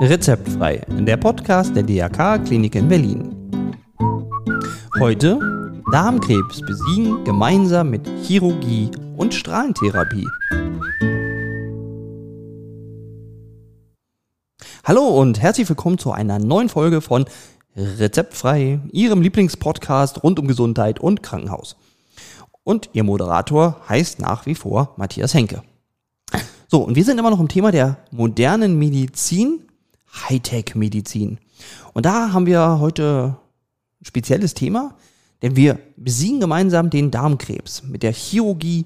Rezeptfrei, der Podcast der DRK Klinik in Berlin. Heute Darmkrebs besiegen gemeinsam mit Chirurgie und Strahlentherapie. Hallo und herzlich willkommen zu einer neuen Folge von Rezeptfrei, Ihrem Lieblingspodcast rund um Gesundheit und Krankenhaus. Und Ihr Moderator heißt nach wie vor Matthias Henke. So, und wir sind immer noch im Thema der modernen Medizin, Hightech-Medizin. Und da haben wir heute ein spezielles Thema, denn wir besiegen gemeinsam den Darmkrebs mit der Chirurgie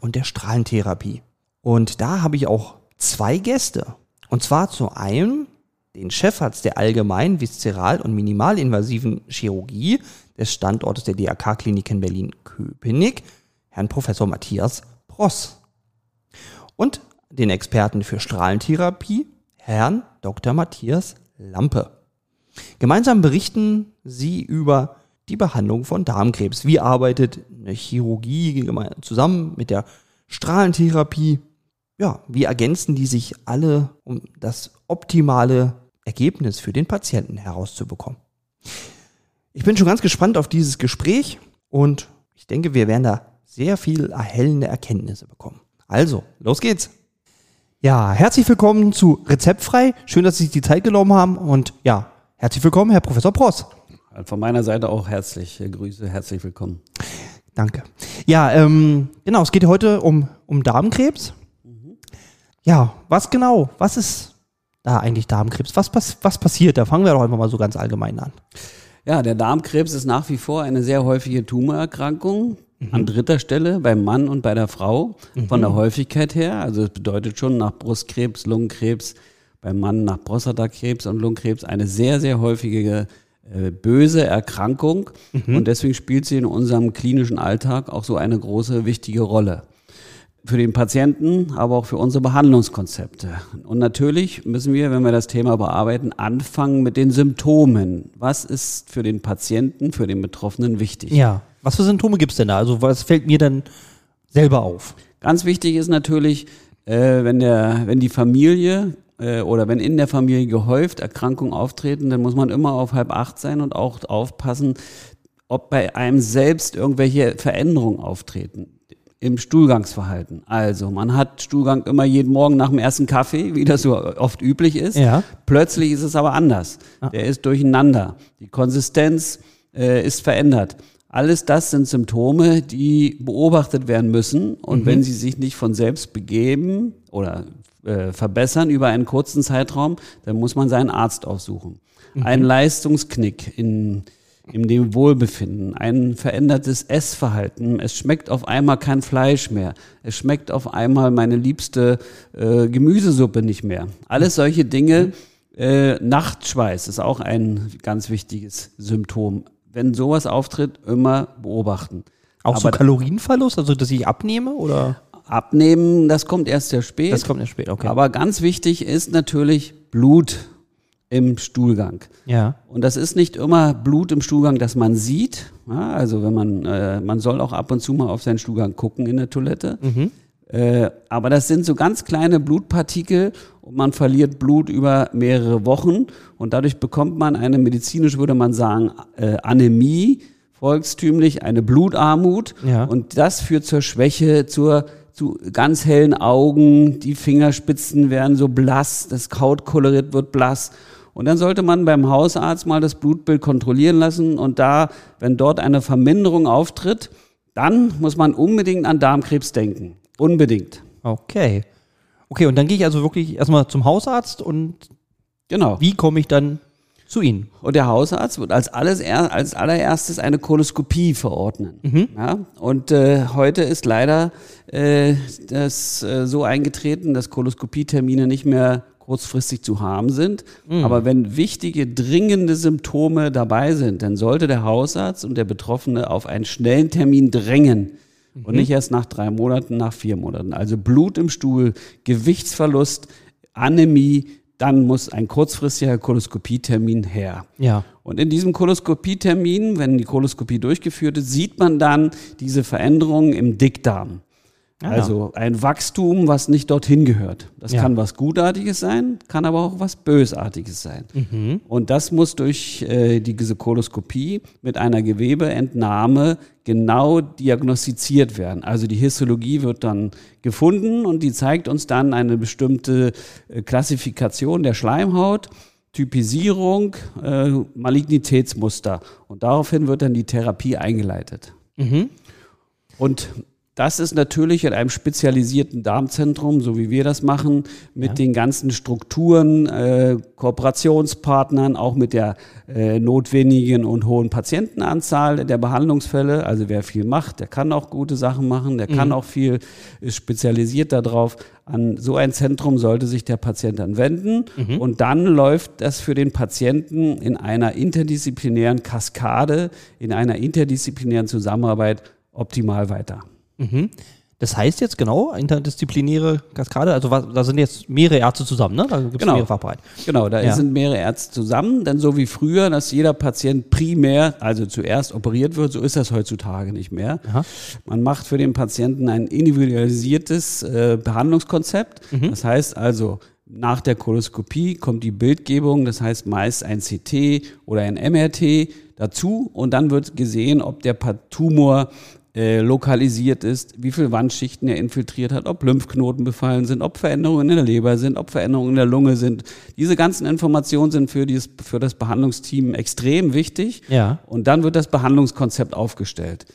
und der Strahlentherapie. Und da habe ich auch zwei Gäste. Und zwar zu einem den Chefarzt der allgemeinen, viszeral- und minimalinvasiven Chirurgie des Standortes der DRK-Klinik in Berlin-Köpenick, Herrn Professor Matthias Pross. Und den Experten für Strahlentherapie, Herrn Dr. Matthias Lampe. Gemeinsam berichten sie über die Behandlung von Darmkrebs. Wie arbeitet eine Chirurgie zusammen mit der Strahlentherapie? Ja, wie ergänzen die sich alle, um das optimale Ergebnis für den Patienten herauszubekommen? Ich bin schon ganz gespannt auf dieses Gespräch und ich denke, wir werden da sehr viel erhellende Erkenntnisse bekommen. Also, los geht's. Ja, herzlich willkommen zu Rezeptfrei. Schön, dass Sie sich die Zeit genommen haben und ja, herzlich willkommen, Herr Professor Pross. Von meiner Seite auch herzliche Grüße, herzlich willkommen. Danke. Ja, ähm, genau, es geht heute um, um Darmkrebs. Mhm. Ja, was genau, was ist da eigentlich Darmkrebs? Was, was, was passiert? Da fangen wir doch einfach mal so ganz allgemein an. Ja, der Darmkrebs ist nach wie vor eine sehr häufige Tumorerkrankung. Mhm. An dritter Stelle beim Mann und bei der Frau mhm. von der Häufigkeit her. Also es bedeutet schon nach Brustkrebs, Lungenkrebs, beim Mann nach Prostatakrebs und Lungenkrebs eine sehr, sehr häufige äh, böse Erkrankung. Mhm. Und deswegen spielt sie in unserem klinischen Alltag auch so eine große, wichtige Rolle für den Patienten, aber auch für unsere Behandlungskonzepte. Und natürlich müssen wir, wenn wir das Thema bearbeiten, anfangen mit den Symptomen. Was ist für den Patienten, für den Betroffenen wichtig? Ja, was für Symptome gibt es denn da? Also was fällt mir dann selber auf? Ganz wichtig ist natürlich, äh, wenn, der, wenn die Familie äh, oder wenn in der Familie gehäuft Erkrankungen auftreten, dann muss man immer auf halb acht sein und auch aufpassen, ob bei einem selbst irgendwelche Veränderungen auftreten im Stuhlgangsverhalten. Also man hat Stuhlgang immer jeden Morgen nach dem ersten Kaffee, wie das so oft üblich ist. Ja. Plötzlich ist es aber anders. Ah. Der ist durcheinander. Die Konsistenz äh, ist verändert. Alles das sind Symptome, die beobachtet werden müssen. Und mhm. wenn sie sich nicht von selbst begeben oder äh, verbessern über einen kurzen Zeitraum, dann muss man seinen Arzt aufsuchen. Mhm. Ein Leistungsknick in in dem Wohlbefinden, ein verändertes Essverhalten. Es schmeckt auf einmal kein Fleisch mehr. Es schmeckt auf einmal meine liebste äh, Gemüsesuppe nicht mehr. Alles solche Dinge. Äh, Nachtschweiß ist auch ein ganz wichtiges Symptom. Wenn sowas auftritt, immer beobachten. Auch Aber so Kalorienverlust, also dass ich abnehme oder? Abnehmen, das kommt erst sehr spät. Das kommt erst spät, okay. Aber ganz wichtig ist natürlich Blut im Stuhlgang. Ja. Und das ist nicht immer Blut im Stuhlgang, das man sieht. Ja, also wenn man, äh, man soll auch ab und zu mal auf seinen Stuhlgang gucken in der Toilette. Mhm. Äh, aber das sind so ganz kleine Blutpartikel und man verliert Blut über mehrere Wochen und dadurch bekommt man eine medizinisch würde man sagen äh, Anämie, volkstümlich eine Blutarmut ja. und das führt zur Schwäche, zur zu ganz hellen Augen, die Fingerspitzen werden so blass, das Kautkolorit wird blass und dann sollte man beim Hausarzt mal das Blutbild kontrollieren lassen und da, wenn dort eine Verminderung auftritt, dann muss man unbedingt an Darmkrebs denken. Unbedingt. Okay. Okay, und dann gehe ich also wirklich erstmal zum Hausarzt und genau. wie komme ich dann zu Ihnen? Und der Hausarzt wird als, alles, als allererstes eine Koloskopie verordnen. Mhm. Ja? Und äh, heute ist leider äh, das äh, so eingetreten, dass Koloskopietermine nicht mehr kurzfristig zu haben sind. Mhm. Aber wenn wichtige, dringende Symptome dabei sind, dann sollte der Hausarzt und der Betroffene auf einen schnellen Termin drängen. Mhm. Und nicht erst nach drei Monaten, nach vier Monaten. Also Blut im Stuhl, Gewichtsverlust, Anämie, dann muss ein kurzfristiger Koloskopietermin her. Ja. Und in diesem Koloskopietermin, wenn die Koloskopie durchgeführt ist, sieht man dann diese Veränderungen im Dickdarm. Ah, also ein Wachstum, was nicht dorthin gehört. Das ja. kann was Gutartiges sein, kann aber auch was Bösartiges sein. Mhm. Und das muss durch äh, die Koloskopie mit einer Gewebeentnahme genau diagnostiziert werden. Also die Histologie wird dann gefunden und die zeigt uns dann eine bestimmte äh, Klassifikation der Schleimhaut. Typisierung, äh, Malignitätsmuster. Und daraufhin wird dann die Therapie eingeleitet. Mhm. Und das ist natürlich in einem spezialisierten Darmzentrum, so wie wir das machen, mit ja. den ganzen Strukturen, äh, Kooperationspartnern, auch mit der äh, notwendigen und hohen Patientenanzahl der Behandlungsfälle. Also wer viel macht, der kann auch gute Sachen machen, der mhm. kann auch viel, ist spezialisiert darauf. An so ein Zentrum sollte sich der Patient dann wenden mhm. und dann läuft das für den Patienten in einer interdisziplinären Kaskade, in einer interdisziplinären Zusammenarbeit optimal weiter. Mhm. Das heißt jetzt genau, interdisziplinäre Kaskade, also was, da sind jetzt mehrere Ärzte zusammen, ne? Da gibt es genau. mehrere Fachbereiche. Genau, da ja. sind mehrere Ärzte zusammen, denn so wie früher, dass jeder Patient primär, also zuerst operiert wird, so ist das heutzutage nicht mehr. Aha. Man macht für den Patienten ein individualisiertes äh, Behandlungskonzept. Mhm. Das heißt also, nach der Koloskopie kommt die Bildgebung, das heißt meist ein CT oder ein MRT dazu und dann wird gesehen, ob der Tumor äh, lokalisiert ist, wie viele Wandschichten er infiltriert hat, ob Lymphknoten befallen sind, ob Veränderungen in der Leber sind, ob Veränderungen in der Lunge sind. Diese ganzen Informationen sind für, dieses, für das Behandlungsteam extrem wichtig. Ja. Und dann wird das Behandlungskonzept aufgestellt.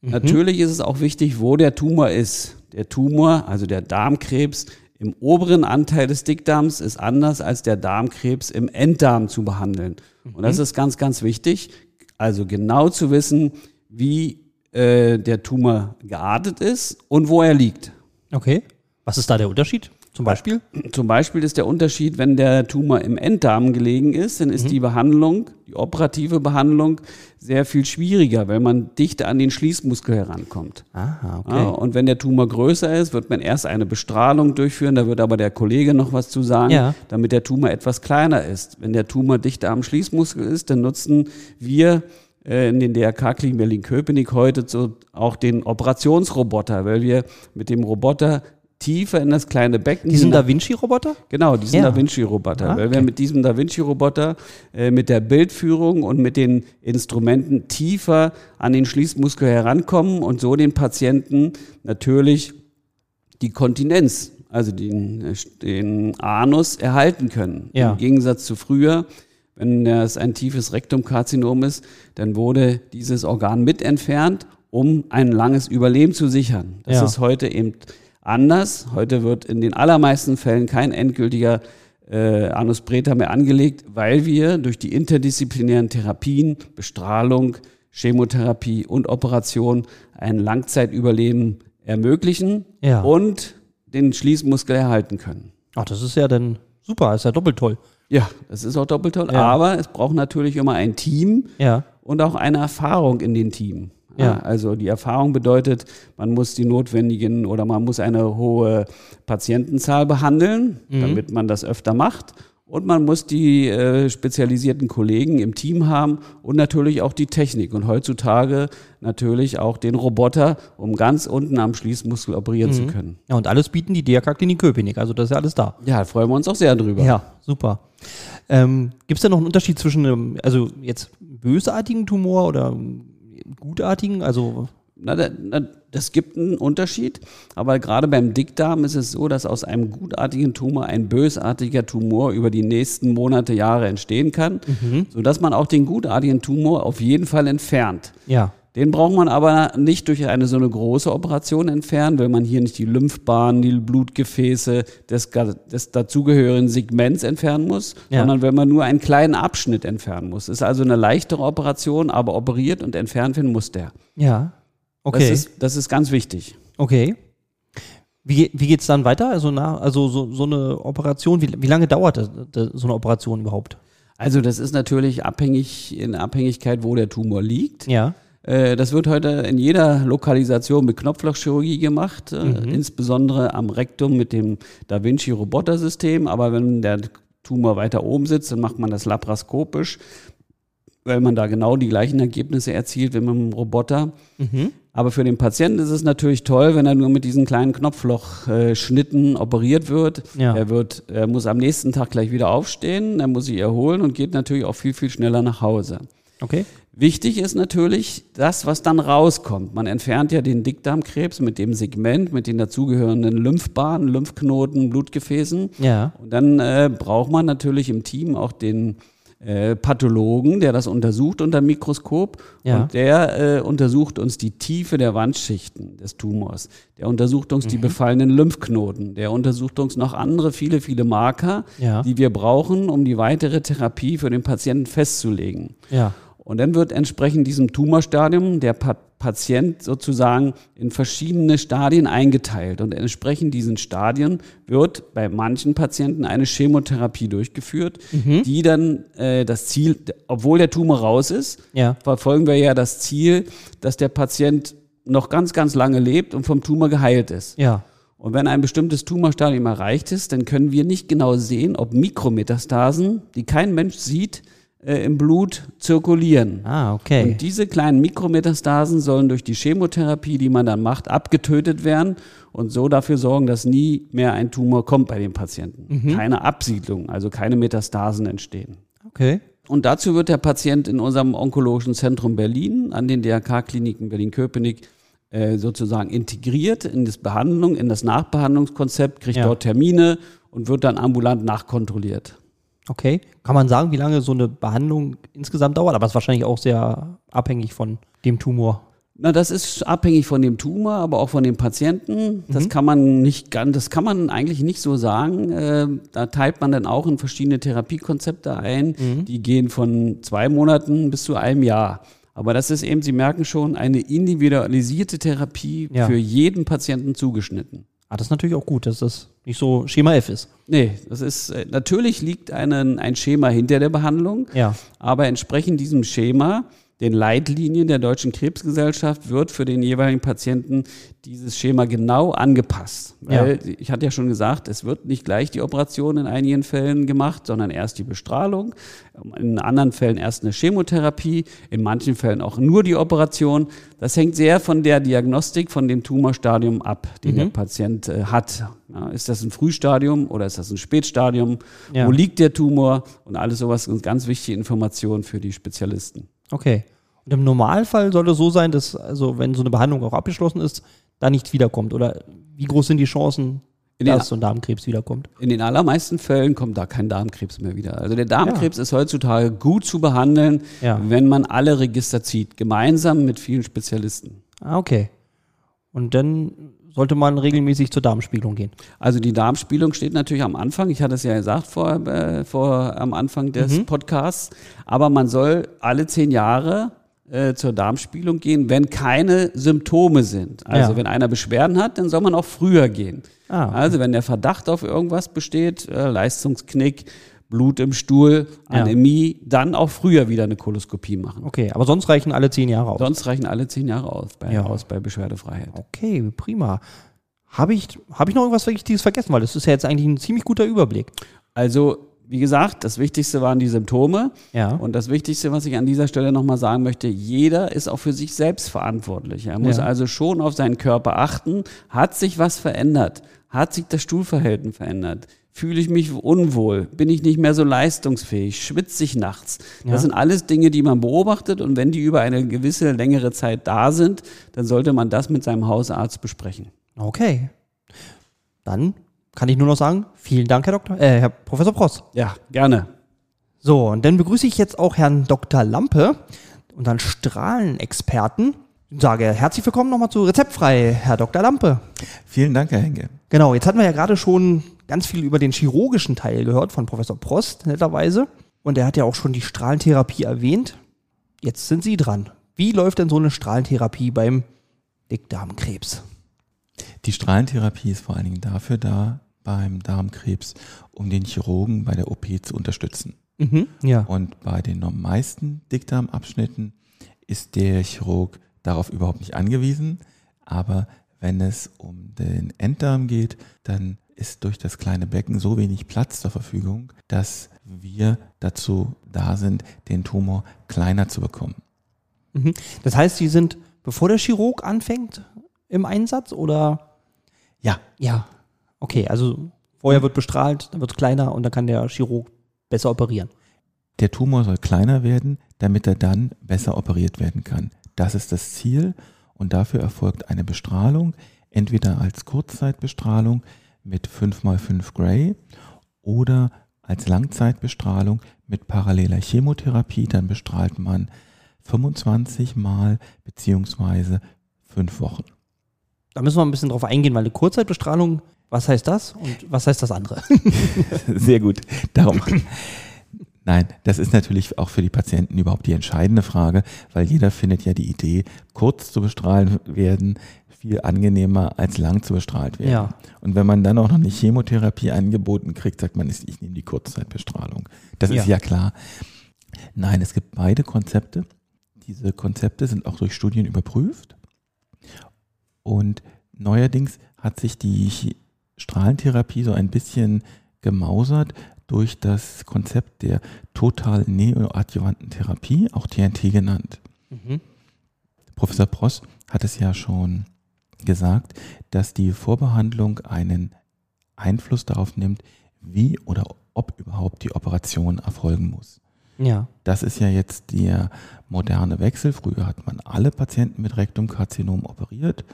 Mhm. Natürlich ist es auch wichtig, wo der Tumor ist. Der Tumor, also der Darmkrebs, im oberen Anteil des Dickdarms ist anders als der Darmkrebs im Enddarm zu behandeln. Mhm. Und das ist ganz, ganz wichtig. Also genau zu wissen, wie äh, der Tumor geartet ist und wo er liegt. Okay. Was ist da der Unterschied? Zum Beispiel? Zum Beispiel ist der Unterschied, wenn der Tumor im Enddarm gelegen ist, dann ist mhm. die Behandlung, die operative Behandlung sehr viel schwieriger, weil man dichter an den Schließmuskel herankommt. Aha, okay. Ja, und wenn der Tumor größer ist, wird man erst eine Bestrahlung durchführen, da wird aber der Kollege noch was zu sagen, ja. damit der Tumor etwas kleiner ist. Wenn der Tumor dichter am Schließmuskel ist, dann nutzen wir in den DRK-Kliniken Berlin-Köpenick heute so auch den Operationsroboter, weil wir mit dem Roboter tiefer in das kleine Becken. Diesen Da Vinci-Roboter? Genau, diesen ja. Da Vinci-Roboter. Ah, weil wir mit diesem Da Vinci-Roboter, äh, mit der Bildführung und mit den Instrumenten tiefer an den Schließmuskel herankommen und so den Patienten natürlich die Kontinenz, also den, den Anus erhalten können. Ja. Im Gegensatz zu früher, wenn es ein tiefes Rektumkarzinom ist, dann wurde dieses Organ mit entfernt, um ein langes Überleben zu sichern. Das ja. ist heute eben anders. Heute wird in den allermeisten Fällen kein endgültiger äh, Anus Preta mehr angelegt, weil wir durch die interdisziplinären Therapien, Bestrahlung, Chemotherapie und Operation ein Langzeitüberleben ermöglichen ja. und den Schließmuskel erhalten können. Ach, das ist ja dann super, ist ja doppelt toll. Ja, das ist auch doppelt toll. Ja. Aber es braucht natürlich immer ein Team ja. und auch eine Erfahrung in den Team. Ja. Also die Erfahrung bedeutet, man muss die notwendigen oder man muss eine hohe Patientenzahl behandeln, mhm. damit man das öfter macht. Und man muss die äh, spezialisierten Kollegen im Team haben und natürlich auch die Technik. Und heutzutage natürlich auch den Roboter, um ganz unten am Schließmuskel operieren mhm. zu können. Ja, und alles bieten die DRK-Klinik Köpenick. Also das ist ja alles da. Ja, freuen wir uns auch sehr drüber. Ja, super. Ähm, Gibt es da noch einen Unterschied zwischen, einem, also jetzt bösartigen Tumor oder gutartigen? Also na, na, das gibt einen Unterschied, aber gerade beim Dickdarm ist es so, dass aus einem gutartigen Tumor ein bösartiger Tumor über die nächsten Monate, Jahre entstehen kann, mhm. sodass man auch den gutartigen Tumor auf jeden Fall entfernt. Ja. Den braucht man aber nicht durch eine so eine große Operation entfernen, weil man hier nicht die Lymphbahnen, die Blutgefäße des, des dazugehörigen Segments entfernen muss, ja. sondern wenn man nur einen kleinen Abschnitt entfernen muss. Ist also eine leichtere Operation, aber operiert und entfernt werden muss der. Ja. Okay. Das ist, das ist ganz wichtig. Okay. Wie, wie geht es dann weiter? Also, nach, also so, so eine Operation, wie, wie lange dauert das, das, so eine Operation überhaupt? Also das ist natürlich abhängig in Abhängigkeit, wo der Tumor liegt. Ja. Äh, das wird heute in jeder Lokalisation mit Knopflochchirurgie gemacht, äh, mhm. insbesondere am Rektum mit dem Da Vinci Robotersystem. Aber wenn der Tumor weiter oben sitzt, dann macht man das laparoskopisch weil man da genau die gleichen Ergebnisse erzielt wie mit einem Roboter. Aber für den Patienten ist es natürlich toll, wenn er nur mit diesen kleinen Knopflochschnitten operiert wird. Ja. Er wird, er muss am nächsten Tag gleich wieder aufstehen, er muss sich erholen und geht natürlich auch viel, viel schneller nach Hause. Okay. Wichtig ist natürlich das, was dann rauskommt. Man entfernt ja den Dickdarmkrebs mit dem Segment, mit den dazugehörenden Lymphbahnen, Lymphknoten, Blutgefäßen. Ja. Und dann äh, braucht man natürlich im Team auch den äh, Pathologen, der das untersucht unter Mikroskop. Ja. Und der äh, untersucht uns die Tiefe der Wandschichten des Tumors. Der untersucht uns die befallenen Lymphknoten. Der untersucht uns noch andere, viele, viele Marker, Ja. die wir brauchen, um die weitere Therapie für den Patienten festzulegen. Ja. Und dann wird entsprechend diesem Tumorstadium der pa Patient sozusagen in verschiedene Stadien eingeteilt. Und entsprechend diesen Stadien wird bei manchen Patienten eine Chemotherapie durchgeführt, die dann äh, das Ziel, obwohl der Tumor raus ist, Ja. verfolgen wir ja das Ziel, dass der Patient noch ganz, ganz lange lebt und vom Tumor geheilt ist. Ja. Und wenn ein bestimmtes Tumorstadium erreicht ist, dann können wir nicht genau sehen, ob Mikrometastasen, die kein Mensch sieht, äh, im Blut zirkulieren. Ah, okay. Und diese kleinen Mikrometastasen sollen durch die Chemotherapie, die man dann macht, abgetötet werden und so dafür sorgen, dass nie mehr ein Tumor kommt bei den Patienten. Keine Absiedlung, also keine Metastasen entstehen. Okay. Und dazu wird der Patient in unserem Onkologischen Zentrum Berlin an den DRK-Kliniken Berlin-Köpenick äh, sozusagen integriert in das Behandlung, in das Nachbehandlungskonzept, kriegt Ja. dort Termine und wird dann ambulant nachkontrolliert. Okay. Kann man sagen, wie lange so eine Behandlung insgesamt dauert? Aber es ist wahrscheinlich auch sehr abhängig von dem Tumor. Na, das ist abhängig von dem Tumor, aber auch von dem Patienten. Das kann man nicht ganz, das kann man eigentlich nicht so sagen. Äh, da teilt man dann auch in verschiedene Therapiekonzepte ein. Die gehen von zwei Monaten bis zu einem Jahr. Aber das ist eben, Sie merken schon, eine individualisierte Therapie Ja. für jeden Patienten zugeschnitten. Ah, das ist natürlich auch gut, dass das nicht so Schema F ist. Nee, das ist, äh, natürlich liegt einen, ein Schema hinter der Behandlung. Ja. Aber entsprechend diesem Schema, den Leitlinien der Deutschen Krebsgesellschaft, wird für den jeweiligen Patienten dieses Schema genau angepasst. Weil ich hatte ja schon gesagt, es wird nicht gleich die Operation in einigen Fällen gemacht, sondern erst die Bestrahlung, in anderen Fällen erst eine Chemotherapie, in manchen Fällen auch nur die Operation. Das hängt sehr von der Diagnostik, von dem Tumorstadium ab, den der Patient äh, hat. Ja, ist das ein Frühstadium oder ist das ein Spätstadium? Ja. Wo liegt der Tumor? Und alles sowas sind ganz wichtige Informationen für die Spezialisten. Okay. Und im Normalfall sollte es so sein, dass, also wenn so eine Behandlung auch abgeschlossen ist, da nichts wiederkommt. Oder wie groß sind die Chancen, In den- dass so ein Darmkrebs wiederkommt? In den allermeisten Fällen kommt da kein Darmkrebs mehr wieder. Also der Darmkrebs ist heutzutage gut zu behandeln, Ja. wenn man alle Register zieht, gemeinsam mit vielen Spezialisten. Ah, okay. Und dann sollte man regelmäßig zur Darmspiegelung gehen. Also die Darmspielung steht natürlich am Anfang. Ich hatte es ja gesagt vor, äh, vor am Anfang des Podcasts. Aber man soll alle zehn Jahre äh, zur Darmspielung gehen, wenn keine Symptome sind. Also Ja. wenn einer Beschwerden hat, dann soll man auch früher gehen. Ah, okay. Also wenn der Verdacht auf irgendwas besteht, äh, Leistungsknick, Blut im Stuhl, Ja. Anämie, dann auch früher wieder eine Koloskopie machen. Okay, aber sonst reichen alle zehn Jahre aus. Sonst reichen alle zehn Jahre aus bei, Ja. aus bei Beschwerdefreiheit. Okay, prima. Habe ich, hab ich noch irgendwas Wichtiges vergessen? Weil das ist ja jetzt eigentlich ein ziemlich guter Überblick. Also, wie gesagt, das Wichtigste waren die Symptome. Ja. Und das Wichtigste, was ich an dieser Stelle nochmal sagen möchte, jeder ist auch für sich selbst verantwortlich. Er muss Ja. also schon auf seinen Körper achten. Hat sich was verändert? Hat sich das Stuhlverhältnis verändert? Fühle ich mich unwohl? Bin ich nicht mehr so leistungsfähig? Schwitze ich nachts? Das Ja. sind alles Dinge, die man beobachtet. Und wenn die über eine gewisse längere Zeit da sind, dann sollte man das mit seinem Hausarzt besprechen. Okay. Dann kann ich nur noch sagen, vielen Dank, Herr Doktor, äh, Herr Professor Pross. Ja, gerne. So, und dann begrüße ich jetzt auch Herrn Dr. Lampe, unseren Strahlenexperten. Sage herzlich willkommen nochmal zu Rezeptfrei, Herr Dr. Lampe. Vielen Dank, Herr Henke. Genau, jetzt hatten wir ja gerade schon ganz viel über den chirurgischen Teil gehört von Professor Prost, netterweise. Und er hat ja auch schon die Strahlentherapie erwähnt. Jetzt sind Sie dran. Wie läuft denn so eine Strahlentherapie beim Dickdarmkrebs? Die Strahlentherapie ist vor allen Dingen dafür da, beim Darmkrebs, um den Chirurgen bei der OP zu unterstützen. Mhm. Ja. Und bei den meisten Dickdarmabschnitten ist der Chirurg darauf überhaupt nicht angewiesen. Aber Wenn es um den Enddarm geht, dann ist durch das kleine Becken so wenig Platz zur Verfügung, dass wir dazu da sind, den Tumor kleiner zu bekommen. Mhm. Das heißt, Sie sind, bevor der Chirurg anfängt, im Einsatz oder? Ja, Ja. Okay, also vorher wird bestrahlt, dann wird es kleiner und dann kann der Chirurg besser operieren. der Tumor soll kleiner werden, damit er dann besser operiert werden kann. Das ist das Ziel und dafür erfolgt eine Bestrahlung, entweder als Kurzzeitbestrahlung mit 5x5 Gray oder als Langzeitbestrahlung mit paralleler Chemotherapie. Dann bestrahlt man 25 Mal beziehungsweise fünf Wochen. Da müssen wir ein bisschen drauf eingehen, weil eine Kurzzeitbestrahlung, was heißt das und was heißt das andere? Sehr gut. Darum. Nein, das ist natürlich auch für die Patienten überhaupt die entscheidende Frage, weil jeder findet ja die Idee, kurz zu bestrahlen werden, viel angenehmer als lang zu bestrahlt werden. Ja. Und wenn man dann auch noch eine Chemotherapie angeboten kriegt, sagt man, ich nehme die Kurzzeitbestrahlung. Das ist Ja. ja klar. Nein, es gibt beide Konzepte. Diese Konzepte sind auch durch Studien überprüft. Und neuerdings hat sich die Strahlentherapie so ein bisschen gemausert durch das Konzept der total neoadjuvanten Therapie, auch TNT genannt. Mhm. Professor Pross hat es ja schon gesagt, dass die Vorbehandlung einen Einfluss darauf nimmt, wie oder ob überhaupt die Operation erfolgen muss. Ja. Das ist ja jetzt der moderne Wechsel. Früher hat man alle Patienten mit Rektumkarzinom operiert.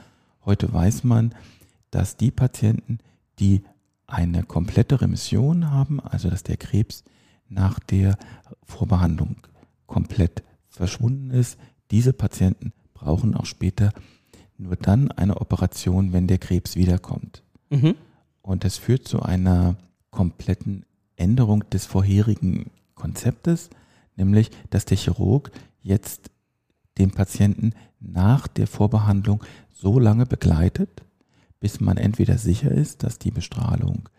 Heute weiß man, dass die Patienten, die eine komplette Remission haben, also dass der Krebs nach der Vorbehandlung komplett verschwunden ist, diese Patienten brauchen auch später nur dann eine Operation, wenn der Krebs wiederkommt. Mhm. Und das führt zu einer kompletten Änderung des vorherigen Konzeptes, nämlich dass der Chirurg jetzt den Patienten nach der Vorbehandlung so lange begleitet, bis man entweder sicher ist, dass die Bestrahlung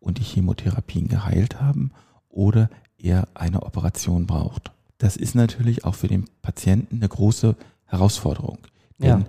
und die Chemotherapien geheilt haben oder er eine Operation braucht. Das ist natürlich auch für den Patienten eine große Herausforderung. Denn Ja.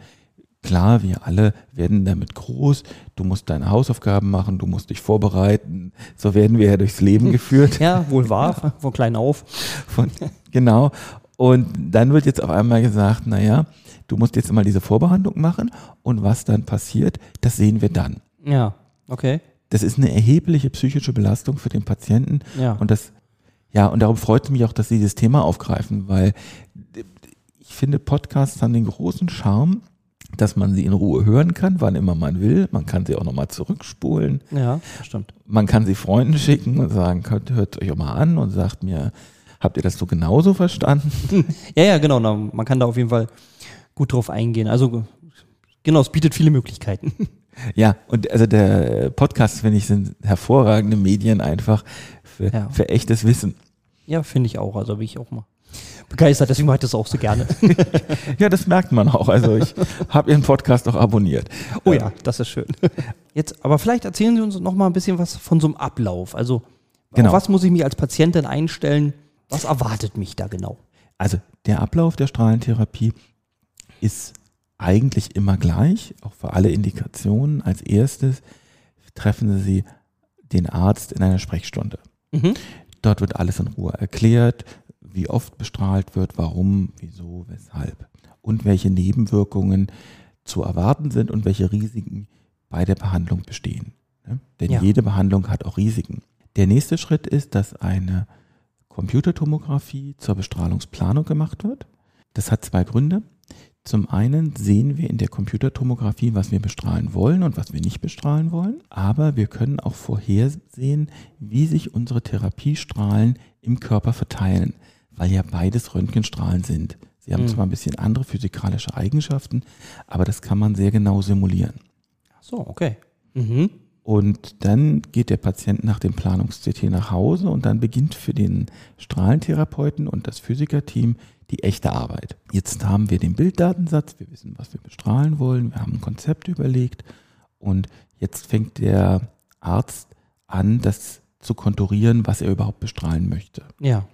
klar, wir alle werden damit groß. Du musst deine Hausaufgaben machen, du musst dich vorbereiten. So werden wir ja durchs Leben geführt. Ja, wohl wahr, von klein auf. Von, genau. Und dann wird jetzt auf einmal gesagt, naja, du musst jetzt mal diese Vorbehandlung machen und was dann passiert, das sehen wir dann. Ja, okay. Das ist eine erhebliche psychische Belastung für den Patienten Ja. und das, ja, und darum freut es mich auch, dass Sie dieses Thema aufgreifen, weil ich finde, Podcasts haben den großen Charme, dass man sie in Ruhe hören kann, wann immer man will. Man kann sie auch nochmal zurückspulen. ja, stimmt. Man kann sie Freunden schicken und sagen, hört, hört euch auch mal an und sagt mir, habt ihr das so genauso verstanden? Ja, ja, genau. na, Man kann da auf jeden Fall gut drauf eingehen. Also, genau, es bietet viele Möglichkeiten. Ja, und also der Podcast, finde ich, sind hervorragende Medien einfach für, Ja. für echtes Wissen. Ja, finde ich auch. Also bin ich auch mal begeistert. Deswegen mache ich das auch so gerne. Ja, das merkt man auch. Also ich habe Ihren Podcast auch abonniert. Oh ja, das ist schön. Jetzt, aber vielleicht erzählen Sie uns noch mal ein bisschen was von so einem Ablauf. Also, Genau. was muss ich mich als Patient denn einstellen? Was erwartet mich da genau? Also der Ablauf der Strahlentherapie ist eigentlich immer gleich, auch für alle Indikationen. Als erstes treffen Sie den Arzt in einer Sprechstunde. Mhm. Dort wird alles in Ruhe erklärt, wie oft bestrahlt wird, warum, wieso, weshalb und welche Nebenwirkungen zu erwarten sind und welche Risiken bei der Behandlung bestehen. ne? Denn Ja. jede Behandlung hat auch Risiken. Der nächste Schritt ist, dass eine Computertomographie zur Bestrahlungsplanung gemacht wird. Das hat zwei Gründe. Zum einen sehen wir in der Computertomographie, was wir bestrahlen wollen und was wir nicht bestrahlen wollen. Aber wir können auch vorhersehen, wie sich unsere Therapiestrahlen im Körper verteilen, weil ja beides Röntgenstrahlen sind. Sie haben Mhm. zwar ein bisschen andere physikalische Eigenschaften, aber das kann man sehr genau simulieren. Ach so, okay. Mhm. Und dann geht der Patient nach dem Planungs-CT nach Hause und dann beginnt für den Strahlentherapeuten und das Physikerteam die echte Arbeit. Jetzt haben wir den Bilddatensatz, wir wissen, was wir bestrahlen wollen, wir haben ein Konzept überlegt und jetzt fängt der Arzt an, das zu konturieren, was er überhaupt bestrahlen möchte. Ja.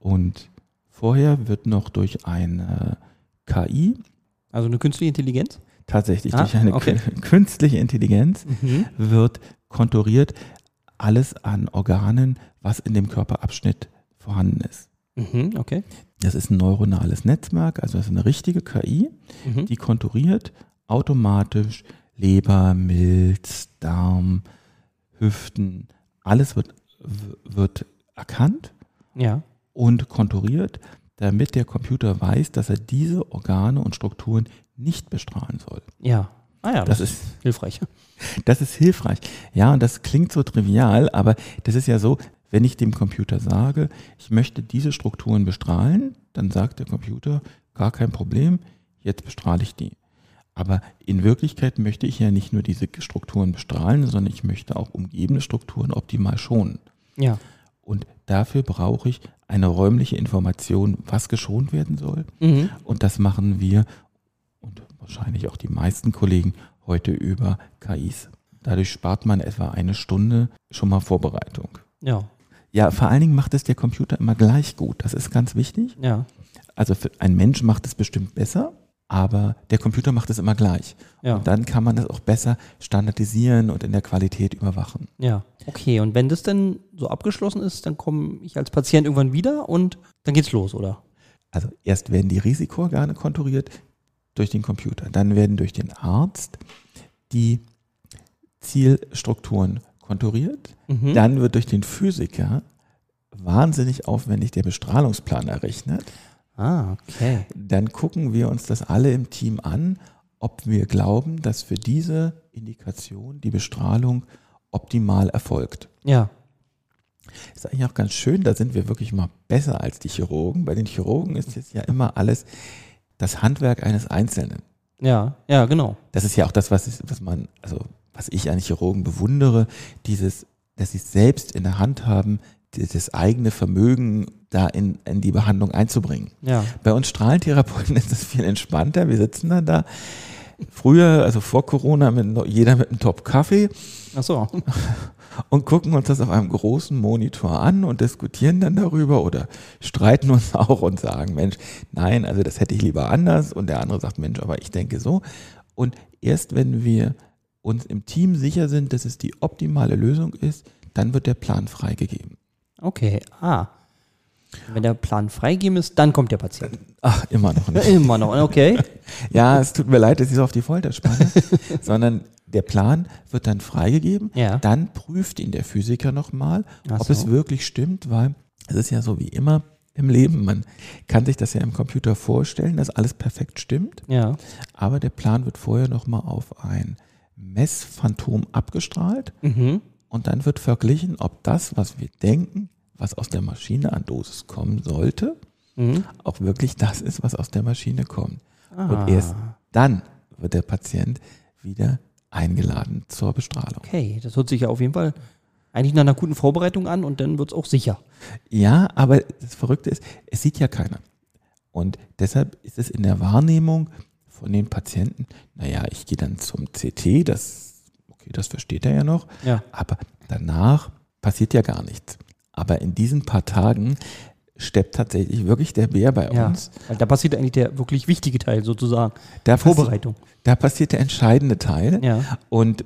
Und vorher wird noch durch eine KI Also eine künstliche Intelligenz? Tatsächlich, Ah, durch eine okay. kü- künstliche Intelligenz Mhm. wird konturiert alles an Organen, was in dem Körperabschnitt vorhanden ist. Mhm, okay. Das ist ein neuronales Netzwerk, also das ist eine richtige KI, Mhm. die konturiert automatisch Leber, Milz, Darm, Hüften, alles wird, wird erkannt Ja. und konturiert, damit der Computer weiß, dass er diese Organe und Strukturen nicht bestrahlen soll. Ja. Ah ja, Das das, ist, hilfreich. das ist hilfreich. Ja, und das klingt so trivial, aber das ist ja so, wenn ich dem Computer sage, ich möchte diese Strukturen bestrahlen, dann sagt der Computer, gar kein Problem, jetzt bestrahle ich die. Aber in Wirklichkeit möchte ich ja nicht nur diese Strukturen bestrahlen, sondern ich möchte auch umgebende Strukturen optimal schonen. Ja. Und dafür brauche ich eine räumliche Information, was geschont werden soll. Mhm. Und das machen wir wahrscheinlich auch die meisten Kollegen heute über KIs. Dadurch spart man etwa eine Stunde schon mal Vorbereitung. Ja. Ja, vor allen Dingen macht es der Computer immer gleich gut. Das ist ganz wichtig. Ja. Also für, ein Mensch macht es bestimmt besser, aber der Computer macht es immer gleich. Ja. Und dann kann man das auch besser standardisieren und in der Qualität überwachen. Ja. Okay, und wenn das denn so abgeschlossen ist, dann komme ich als Patient irgendwann wieder und dann geht's los, oder? Also erst werden die Risikoorgane konturiert durch den Computer, dann werden durch den Arzt die Zielstrukturen konturiert, Mhm. dann wird durch den Physiker wahnsinnig aufwendig der Bestrahlungsplan errechnet. Ah, okay. Dann gucken wir uns das alle im Team an, ob wir glauben, dass für diese Indikation die Bestrahlung optimal erfolgt. Ja. Ist eigentlich auch ganz schön, da sind wir wirklich mal besser als die Chirurgen. Bei den Chirurgen ist jetzt ja immer alles das Handwerk eines Einzelnen. Ja. Ja, genau. Das ist ja auch das, was, ich, was man, also was ich an Chirurgen bewundere, dieses, dass sie es selbst in der Hand haben, das eigene Vermögen da in, in die Behandlung einzubringen. Ja. Bei uns Strahlentherapeuten ist das viel entspannter. Wir sitzen dann da. Früher, also vor Corona, mit, jeder mit einem Top Kaffee Ach so. und gucken uns das auf einem großen Monitor an und diskutieren dann darüber oder streiten uns auch und sagen, Mensch, nein, also das hätte ich lieber anders und der andere sagt, Mensch, aber ich denke so. Und erst wenn wir uns im Team sicher sind, dass es die optimale Lösung ist, dann wird der Plan freigegeben. Okay. Ah. Wenn der Plan freigegeben ist, dann kommt der Patient. Ach, immer noch nicht. Immer noch. Okay. Ja, es tut mir leid, dass ich so auf die Folter spanne, sondern der Plan wird dann freigegeben. Ja. Dann prüft ihn der Physiker nochmal, Ach ob so. es wirklich stimmt, weil es ist ja so wie immer im Leben. Man kann sich das ja im Computer vorstellen, dass alles perfekt stimmt, Ja. aber der Plan wird vorher nochmal auf ein Messphantom abgestrahlt Mhm. und dann wird verglichen, ob das, was wir denken, was aus der Maschine an Dosis kommen sollte, Mhm. auch wirklich das ist, was aus der Maschine kommt. Ah. Und erst dann wird der Patient wieder eingeladen zur Bestrahlung. Okay, das hört sich ja auf jeden Fall eigentlich nach einer guten Vorbereitung an und dann wird's auch sicher. Ja, aber das Verrückte ist, es sieht ja keiner. Und deshalb ist es in der Wahrnehmung von den Patienten, naja, ich gehe dann zum CT, das, okay, das versteht er ja noch, Ja. aber danach passiert ja gar nichts. Aber in diesen paar Tagen steppt tatsächlich wirklich der Bär bei Ja. uns. Da passiert eigentlich der wirklich wichtige Teil sozusagen. Da, Vorbereitung. da passiert der entscheidende Teil. Ja. Und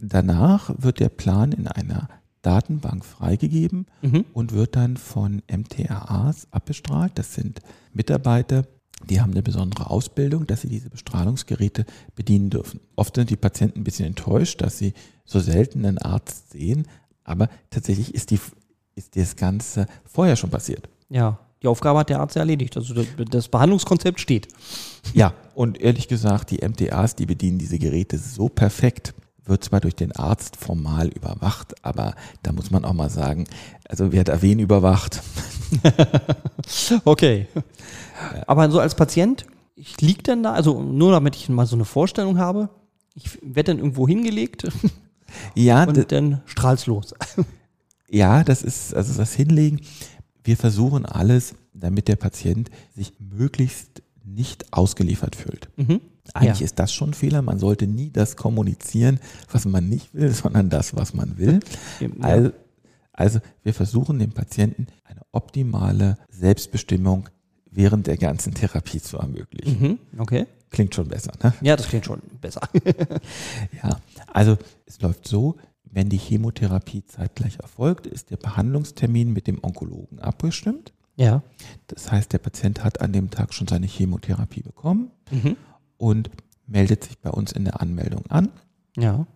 danach wird der Plan in einer Datenbank freigegeben Mhm. und wird dann von MTRAs abbestrahlt. Das sind Mitarbeiter, die haben eine besondere Ausbildung, dass sie diese Bestrahlungsgeräte bedienen dürfen. Oft sind die Patienten ein bisschen enttäuscht, dass sie so selten einen Arzt sehen, aber tatsächlich ist, die, ist das Ganze vorher schon passiert. Ja. Die Aufgabe hat der Arzt ja erledigt. Also das, Behandlungskonzept steht. Ja, und ehrlich gesagt, die MTAs, die bedienen diese Geräte so perfekt, wird zwar durch den Arzt formal überwacht, aber da muss man auch mal sagen, also wer hat da wen überwacht? Okay. Aber so als Patient, ich lieg dann da, also nur damit ich mal so eine Vorstellung habe, ich werde dann irgendwo hingelegt Ja, und dann strahlt's los. Ja, das ist also das Hinlegen. Wir versuchen alles, damit der Patient sich möglichst nicht ausgeliefert fühlt. Mhm. Eigentlich Ja. ist das schon ein Fehler. Man sollte nie das kommunizieren, was man nicht will, sondern das, was man will. Ja. Also, also wir versuchen dem Patienten eine optimale Selbstbestimmung während der ganzen Therapie zu ermöglichen. Mhm. Okay. Klingt schon besser, ne? Ja, das klingt schon besser. Ja, also es läuft so, wenn die Chemotherapie zeitgleich erfolgt, ist der Behandlungstermin mit dem Onkologen abgestimmt. ja. Das heißt, der Patient hat an dem Tag schon seine Chemotherapie bekommen Mhm. und meldet sich bei uns in der Anmeldung an. Ja.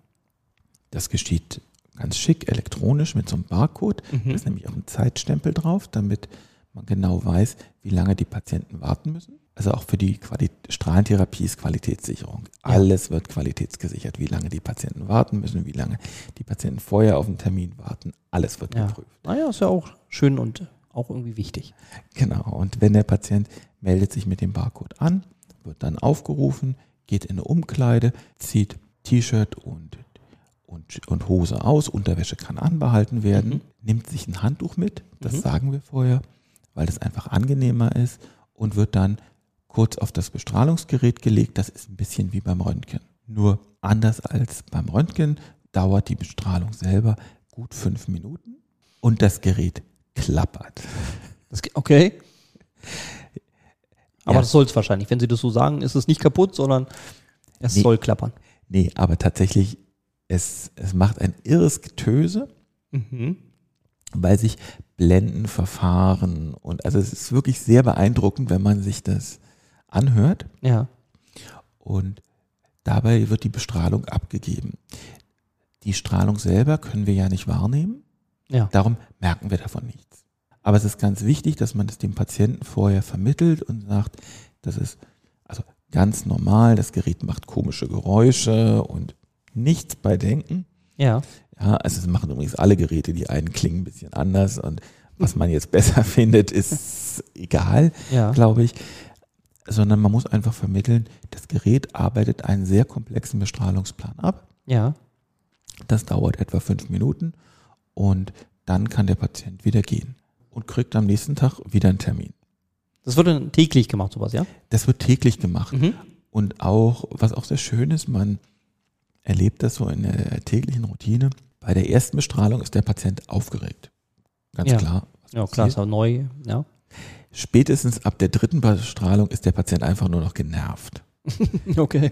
Das geschieht ganz schick elektronisch mit so einem Barcode. Da Mhm. ist nämlich auch ein Zeitstempel drauf, damit man genau weiß, wie lange die Patienten warten müssen. Also auch für die Quali Strahlentherapie ist Qualitätssicherung. Alles wird qualitätsgesichert, wie lange die Patienten warten müssen, wie lange die Patienten vorher auf den Termin warten. Alles wird Ja. geprüft. Naja, ist ja auch schön und auch irgendwie wichtig. Genau. Und wenn der Patient meldet sich mit dem Barcode an, wird dann aufgerufen, geht in eine Umkleide, zieht T-Shirt und, und, und Hose aus, Unterwäsche kann anbehalten werden, Mhm. nimmt sich ein Handtuch mit, das Mhm. sagen wir vorher, weil das einfach angenehmer ist und wird dann kurz auf das Bestrahlungsgerät gelegt. Das ist ein bisschen wie beim Röntgen. Nur anders als beim Röntgen dauert die Bestrahlung selber gut fünf Minuten und das Gerät klappert. Das, okay. Aber Ja. das soll es wahrscheinlich. Wenn Sie das so sagen, ist es nicht kaputt, sondern es Nee. soll klappern. Nee, aber tatsächlich, es, es macht ein irres Getöse, Mhm. weil sich Blenden verfahren und also es ist wirklich sehr beeindruckend, wenn man sich das anhört Ja. und dabei wird die Bestrahlung abgegeben. Die Strahlung selber können wir ja nicht wahrnehmen, Ja. darum merken wir davon nichts. Aber es ist ganz wichtig, dass man es dem Patienten vorher vermittelt und sagt, das ist also ganz normal, das Gerät macht komische Geräusche und nichts bei Denken. Ja. Ja, also es machen übrigens alle Geräte, die einen klingen ein bisschen anders und was man jetzt besser findet, ist egal, Ja. glaube ich. Sondern man muss einfach vermitteln, das Gerät arbeitet einen sehr komplexen Bestrahlungsplan ab. Ja. Das dauert etwa fünf Minuten und dann kann der Patient wieder gehen und kriegt am nächsten Tag wieder einen Termin. Das wird dann täglich gemacht, sowas, ja? Das wird täglich gemacht. Mhm. Und auch, was auch sehr schön ist, man erlebt das so in der täglichen Routine. Bei der ersten Bestrahlung ist der Patient aufgeregt. Ganz Ja. klar. Ja, klar, ist ja neu. Ja. Spätestens ab der dritten Bestrahlung ist der Patient einfach nur noch genervt. Okay.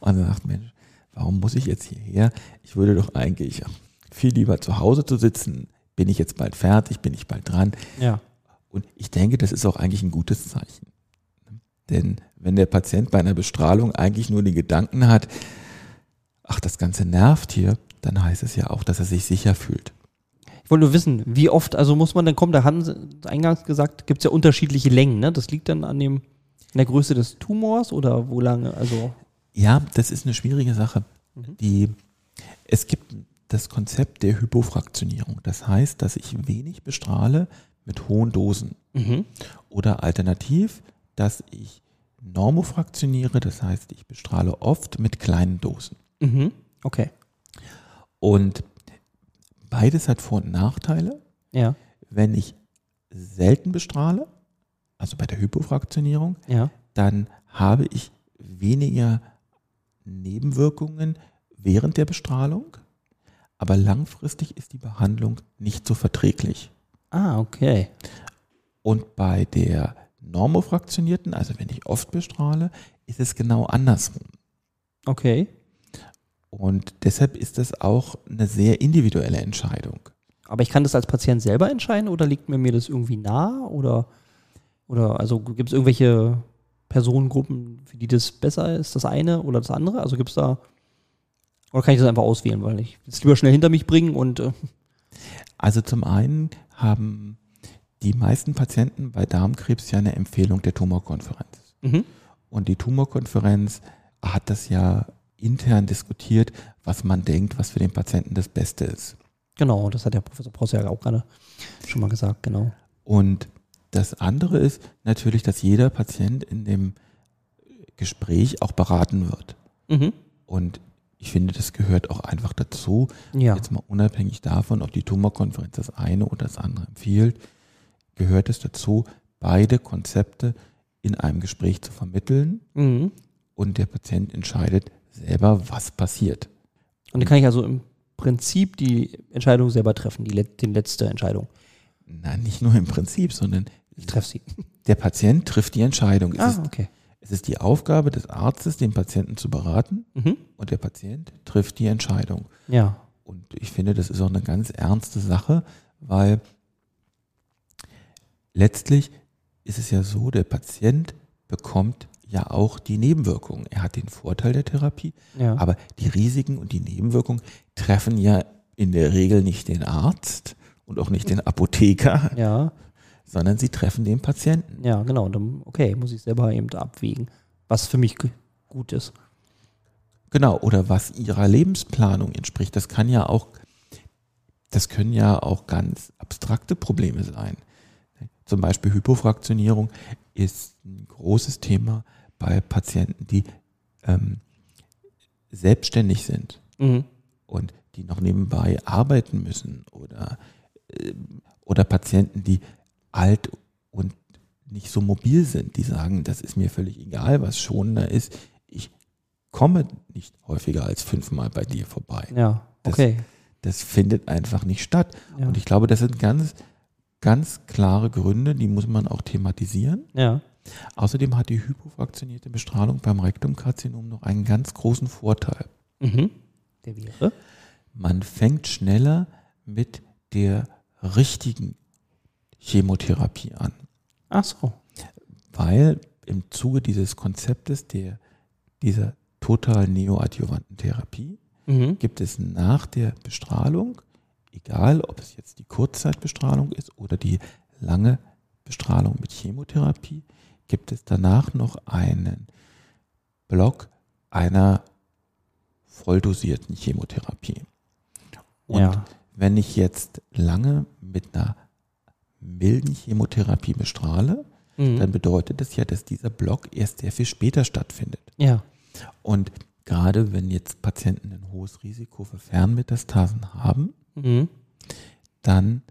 Und er sagt, Mensch, warum muss ich jetzt hierher? Ich würde doch eigentlich viel lieber zu Hause zu sitzen. Bin ich jetzt bald fertig? Bin ich bald dran? Ja. Und ich denke, das ist auch eigentlich ein gutes Zeichen. Denn wenn der Patient bei einer Bestrahlung eigentlich nur die Gedanken hat, ach, das Ganze nervt hier, dann heißt es ja auch, dass er sich sicher fühlt. Ich wollte nur wissen, wie oft, also muss man dann kommen, da haben Sie eingangs gesagt, gibt es ja unterschiedliche Längen, ne? Das liegt dann an dem, an der Größe des Tumors oder wo lange, also. Ja, das ist eine schwierige Sache. Mhm. Die, es gibt das Konzept der Hypofraktionierung. Das heißt, dass ich wenig bestrahle mit hohen Dosen. Mhm. Oder alternativ, dass ich normofraktioniere, das heißt, ich bestrahle oft mit kleinen Dosen. Mhm. Okay. Und beides hat Vor- und Nachteile. Ja. Wenn ich selten bestrahle, also bei der Hypofraktionierung, Ja. dann habe ich weniger Nebenwirkungen während der Bestrahlung, aber langfristig ist die Behandlung nicht so verträglich. Ah, okay. Und bei der normofraktionierten, also wenn ich oft bestrahle, ist es genau andersrum. Okay. Und deshalb ist das auch eine sehr individuelle Entscheidung. Aber ich kann das als Patient selber entscheiden oder liegt mir mir das irgendwie nah? Oder, oder also gibt es irgendwelche Personengruppen, für die das besser ist, das eine oder das andere? Also gibt es da. Oder kann ich das einfach auswählen, weil ich es lieber schnell hinter mich bringen und äh, Also zum einen haben die meisten Patienten bei Darmkrebs ja eine Empfehlung der Tumorkonferenz. mhm. Und die Tumorkonferenz hat das ja intern diskutiert, was man denkt, was für den Patienten das Beste ist. genau, das hat der Professor Pross ja auch gerade schon mal gesagt, genau. Und das andere ist natürlich, dass jeder Patient in dem Gespräch auch beraten wird. Mhm. Und ich finde, das gehört auch einfach dazu, Ja. jetzt mal unabhängig davon, ob die Tumorkonferenz das eine oder das andere empfiehlt, gehört es dazu, beide Konzepte in einem Gespräch zu vermitteln Mhm. und der Patient entscheidet selber, was passiert. Und dann kann ich also im Prinzip die Entscheidung selber treffen, die, die letzte Entscheidung. Na, nicht nur im Prinzip, sondern Ich treffe sie. der Patient trifft die Entscheidung. Es Ah, ist, okay. Es ist die Aufgabe des Arztes, den Patienten zu beraten Mhm. und der Patient trifft die Entscheidung. Ja. Und ich finde, das ist auch eine ganz ernste Sache, weil letztlich ist es ja so, der Patient bekommt ja auch die Nebenwirkungen. Er hat den Vorteil der Therapie, Ja. aber die Risiken und die Nebenwirkungen treffen ja in der Regel nicht den Arzt und auch nicht den Apotheker, ja. sondern sie treffen den Patienten. Ja, genau. Okay, muss ich selber eben abwägen, was für mich gut ist. Genau, oder was ihrer Lebensplanung entspricht. Das kann ja auch, das können ja auch ganz abstrakte Probleme sein. Zum Beispiel Hypofraktionierung ist ein großes Thema bei Patienten, die ähm, selbstständig sind Mhm. und die noch nebenbei arbeiten müssen oder, ähm, oder Patienten, die alt und nicht so mobil sind, die sagen, das ist mir völlig egal, was schonender ist. Ich komme nicht häufiger als fünfmal bei dir vorbei. Ja, Das- okay. Das findet einfach nicht statt. Ja. Und ich glaube, das sind ganz, ganz klare Gründe, die muss man auch thematisieren. ja. Außerdem hat die hypofraktionierte Bestrahlung beim Rektumkarzinom noch einen ganz großen Vorteil. Mhm. Der wäre? Man fängt schneller mit der richtigen Chemotherapie an, Ach so. weil im Zuge dieses Konzeptes der, dieser total neoadjuvanten Therapie Mhm. gibt es nach der Bestrahlung, egal ob es jetzt die Kurzzeitbestrahlung ist oder die lange Bestrahlung mit Chemotherapie, gibt es danach noch einen Block einer volldosierten Chemotherapie. Und ja. wenn ich jetzt lange mit einer milden Chemotherapie bestrahle, Mhm. dann bedeutet das ja, dass dieser Block erst sehr viel später stattfindet. ja. Und gerade wenn jetzt Patienten ein hohes Risiko für Fernmetastasen haben, Mhm. dann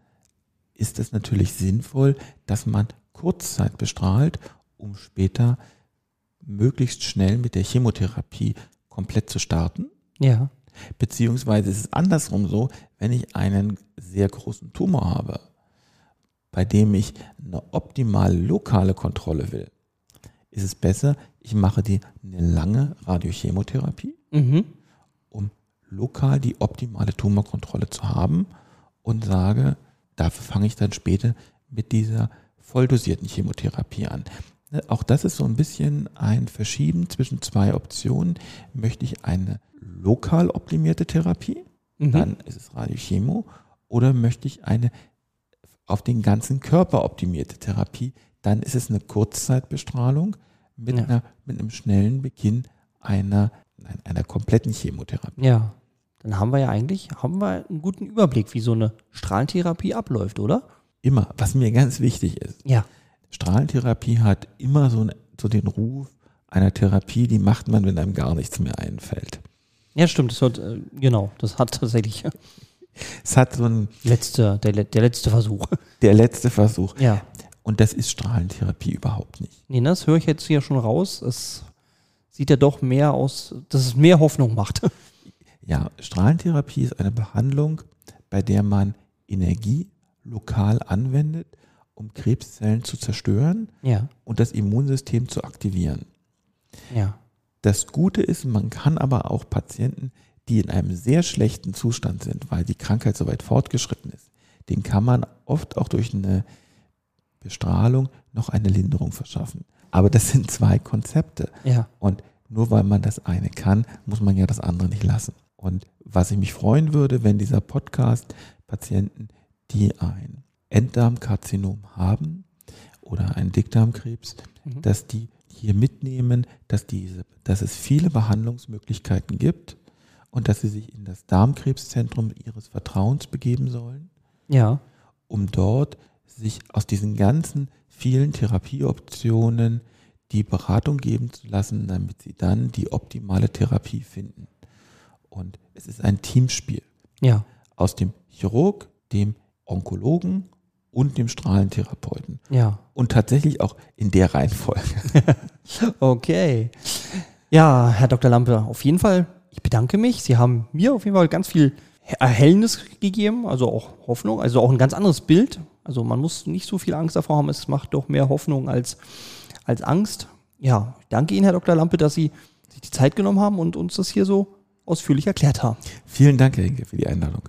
ist es natürlich sinnvoll, dass man Kurzzeit bestrahlt, um später möglichst schnell mit der Chemotherapie komplett zu starten. Ja. Beziehungsweise ist es andersrum so, wenn ich einen sehr großen Tumor habe, bei dem ich eine optimale lokale Kontrolle will, ist es besser, ich mache die eine lange Radiochemotherapie, Mhm. um lokal die optimale Tumorkontrolle zu haben und sage, dafür fange ich dann später mit dieser volldosierten Chemotherapie an. Auch das ist so ein bisschen ein Verschieben zwischen zwei Optionen. Möchte ich eine lokal optimierte Therapie, Mhm. dann ist es Radiochemo, oder möchte ich eine auf den ganzen Körper optimierte Therapie, dann ist es eine Kurzzeitbestrahlung mit, Ja. einer, mit einem schnellen Beginn einer, einer kompletten Chemotherapie. Ja. Dann haben wir ja eigentlich haben wir einen guten Überblick, wie so eine Strahlentherapie abläuft, oder? Immer, was mir ganz wichtig ist, Ja. Strahlentherapie hat immer so, so den Ruf einer Therapie, die macht man, wenn einem gar nichts mehr einfällt. Ja, stimmt. Das hat, äh, genau, das hat tatsächlich Es hat so ein, letzte, der, der letzte Versuch. der letzte Versuch. Ja. Und das ist Strahlentherapie überhaupt nicht. Nee, ne, das höre ich jetzt hier schon raus. Es sieht ja doch mehr aus, dass es mehr Hoffnung macht. Ja, Strahlentherapie ist eine Behandlung, bei der man Energie lokal anwendet, um Krebszellen zu zerstören Ja. und das Immunsystem zu aktivieren. Ja. Das Gute ist, man kann aber auch Patienten, die in einem sehr schlechten Zustand sind, weil die Krankheit so weit fortgeschritten ist, den kann man oft auch durch eine Bestrahlung noch eine Linderung verschaffen. Aber das sind zwei Konzepte. Ja. Und nur weil man das eine kann, muss man ja das andere nicht lassen. Und was ich mich freuen würde, wenn dieser Podcast Patienten, die ein Enddarmkarzinom haben oder einen Dickdarmkrebs, Mhm. dass die hier mitnehmen, dass, diese, dass es viele Behandlungsmöglichkeiten gibt und dass sie sich in das Darmkrebszentrum ihres Vertrauens begeben sollen, Ja. um dort sich aus diesen ganzen vielen Therapieoptionen die Beratung geben zu lassen, damit sie dann die optimale Therapie finden. Und es ist ein Teamspiel Ja. aus dem Chirurg, dem Onkologen und dem Strahlentherapeuten. Ja. Und tatsächlich auch in der Reihenfolge. Okay. Ja, Herr Dr. Lampe, auf jeden Fall, ich bedanke mich. Sie haben mir auf jeden Fall ganz viel Erhellnis gegeben, also auch Hoffnung, also auch ein ganz anderes Bild. Also man muss nicht so viel Angst davor haben, es macht doch mehr Hoffnung als, als Angst. Ja, ich danke Ihnen, Herr Dr. Lampe, dass Sie sich die Zeit genommen haben und uns das hier so ausführlich erklärt haben. Vielen Dank, Herr Henke, für die Einladung.